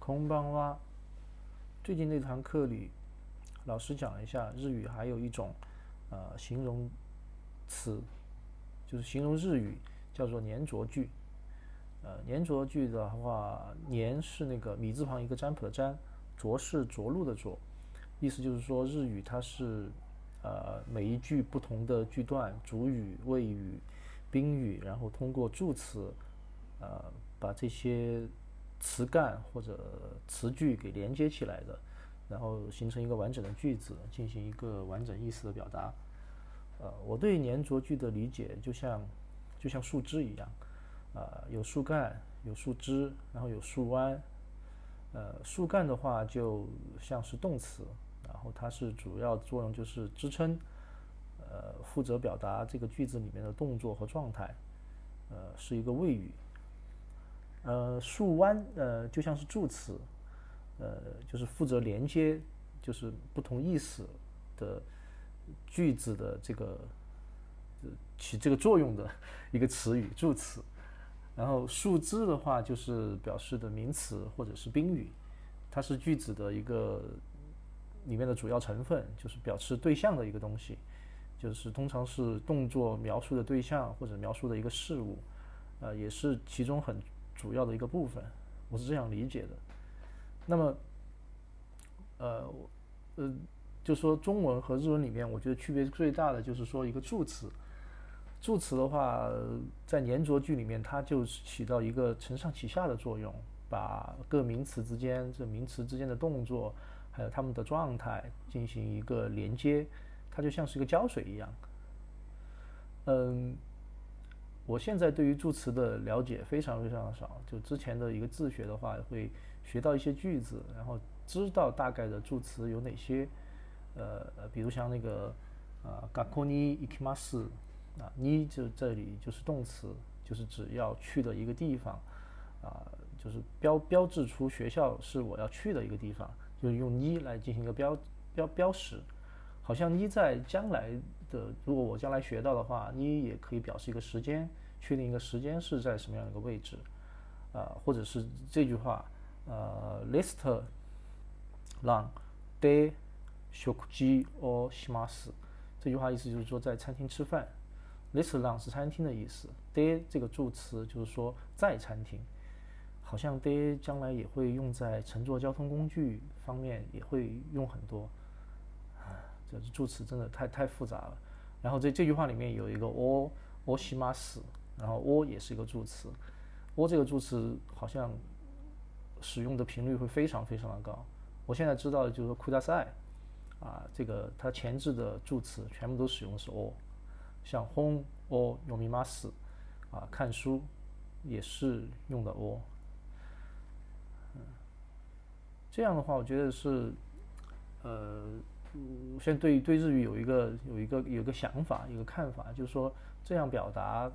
空邦哇。最近那堂课里，老师讲了一下日语，还有一种呃形容词，就是形容日语叫做粘着句。呃，粘着句的话，粘是那个米字旁一个占卜的占，着是着陆的着，意思就是说日语它是呃每一句不同的句段，主语、谓语、宾语，然后通过助词，呃把这些词干或者词句给连接起来的，然后形成一个完整的句子，进行一个完整意思的表达。呃，我对粘着句的理解就像就像树枝一样。啊，有树干，有树枝，然后有树弯。呃，树干的话就像是动词，然后它是主要作用就是支撑，呃，负责表达这个句子里面的动作和状态。呃，是一个谓语。呃，树弯，呃，就像是助词，呃，就是负责连接，就是不同意思的句子的这个起这个作用的一个词语，助词。然后树枝的话，就是表示的名词或者是宾语，它是句子的一个里面的主要成分，就是表示对象的一个东西，就是通常是动作描述的对象或者描述的一个事物，呃，也是其中很主要的一个部分，我是这样理解的。那么，呃，呃，就说中文和日文里面，我觉得区别最大的就是说一个助词。助词的话，在粘着句里面，它就起到一个承上启下的作用，把各名词之间这名词之间的动作，还有它们的状态进行一个连接，它就像是一个胶水一样。嗯，我现在对于助词的了解非常非常的少，就之前的一个自学的话，会学到一些句子，然后知道大概的助词有哪些，呃，比如像那个啊，学校に行きます。啊，你就这里就是动词，就是指要去的一个地方，啊，就是标标志出学校是我要去的一个地方，就是用你来进行一个标标标识，好像你在将来 的，如果我将来学到的话，你也可以表示一个时间，确定一个时间是在什么样的一个位置，啊，或者是这句话，呃，list long day 食事をします，这句话意思就是说在餐厅吃饭。This long 是餐厅的意思，de 这个助词就是说在餐厅，好像 de 将来也会用在乘坐交通工具方面，也会用很多。 啊，这助词真的太太复杂了。然后这这句话里面有一个 o o 西马斯，然后 o 也是一个助词，o 这个助词好像使用的频率会非常非常的高。我现在知道的就是说 k u d a s a i 啊，这个它前置的助词全部都使用的是 o。像 home or yomimas，啊，看书也是用的 or。嗯，这样的话，我觉得是，呃，现在对对日语有一个有一个有一个想法，一个看法，就是说这样表达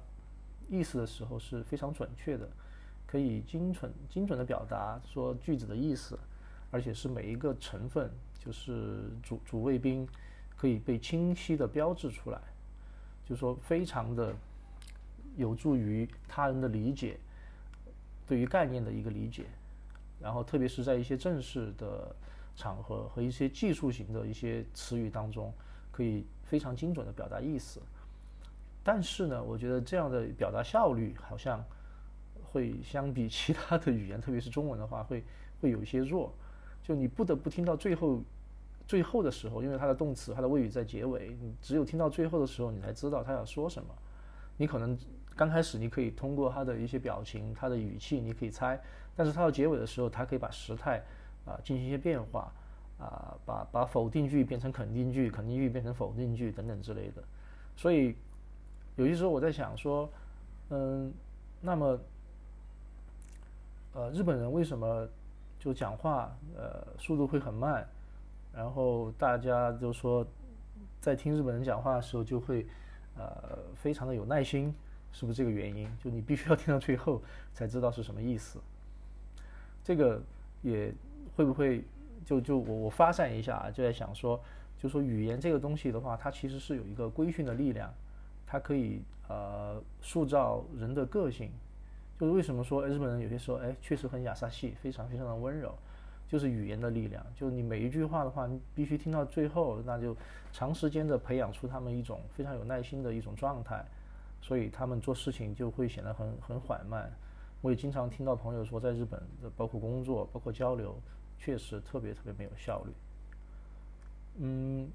意思的时候是非常准确的，可以精准精准的表达说句子的意思，而且是每一个成分，就是主主谓宾，可以被清晰的标志出来。就是说非常的有助于他人的理解，对于概念的一个理解，然后特别是在一些正式的场合和一些技术型的一些词语当中，可以非常精准的表达意思。但是呢，我觉得这样的表达效率好像会相比其他的语言，特别是中文的话，会会有一些弱。就你不得不听到最后。最后的时候，因为它的动词、它的谓语在结尾，你只有听到最后的时候，你才知道他要说什么。你可能刚开始你可以通过他的一些表情、他的语气，你可以猜，但是他到结尾的时候，他可以把时态啊进行一些变化啊，把把否定句变成肯定句，肯定句变成否定句等等之类的。所以有些时候我在想说，嗯，那么呃，日本人为什么就讲话呃速度会很慢？然后大家就说，在听日本人讲话的时候，就会，呃，非常的有耐心，是不是这个原因？就你必须要听到最后才知道是什么意思。这个也会不会就就我我发散一下啊，就在想说，就说语言这个东西的话，它其实是有一个规训的力量，它可以呃塑造人的个性，就是为什么说日本人有些时候哎确实很雅萨系，非常非常的温柔，就是语言的力量。就你每一句话的话，你必须听到最后，那就长时间的培养出他们一种非常有耐心的一种状态，所以他们做事情就会显得很很缓慢。我也经常听到朋友说，在日本的包括工作，包括交流，确实特别特别没有效率。嗯，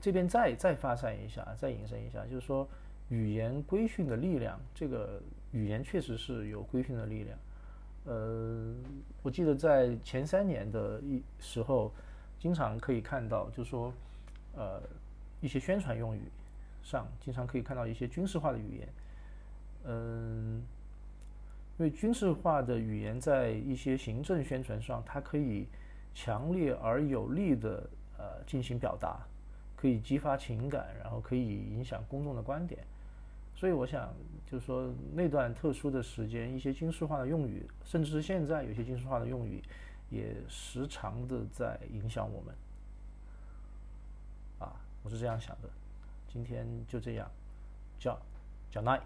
这边再再发散一下，再引申一下，就是说语言规训的力量，这个。语言确实是有规训的力量，呃，我记得在前三年的一时候，经常可以看到，就说，呃，一些宣传用语上，经常可以看到一些军事化的语言，嗯，因为军事化的语言在一些行政宣传上，它可以强烈而有力的呃进行表达，可以激发情感，然后可以影响公众的观点。所以我想，就是说那段特殊的时间，一些军事化的用语，甚至是现在有些军事化的用语，也时常的在影响我们。啊，我是这样想的。今天就这样，叫叫奈。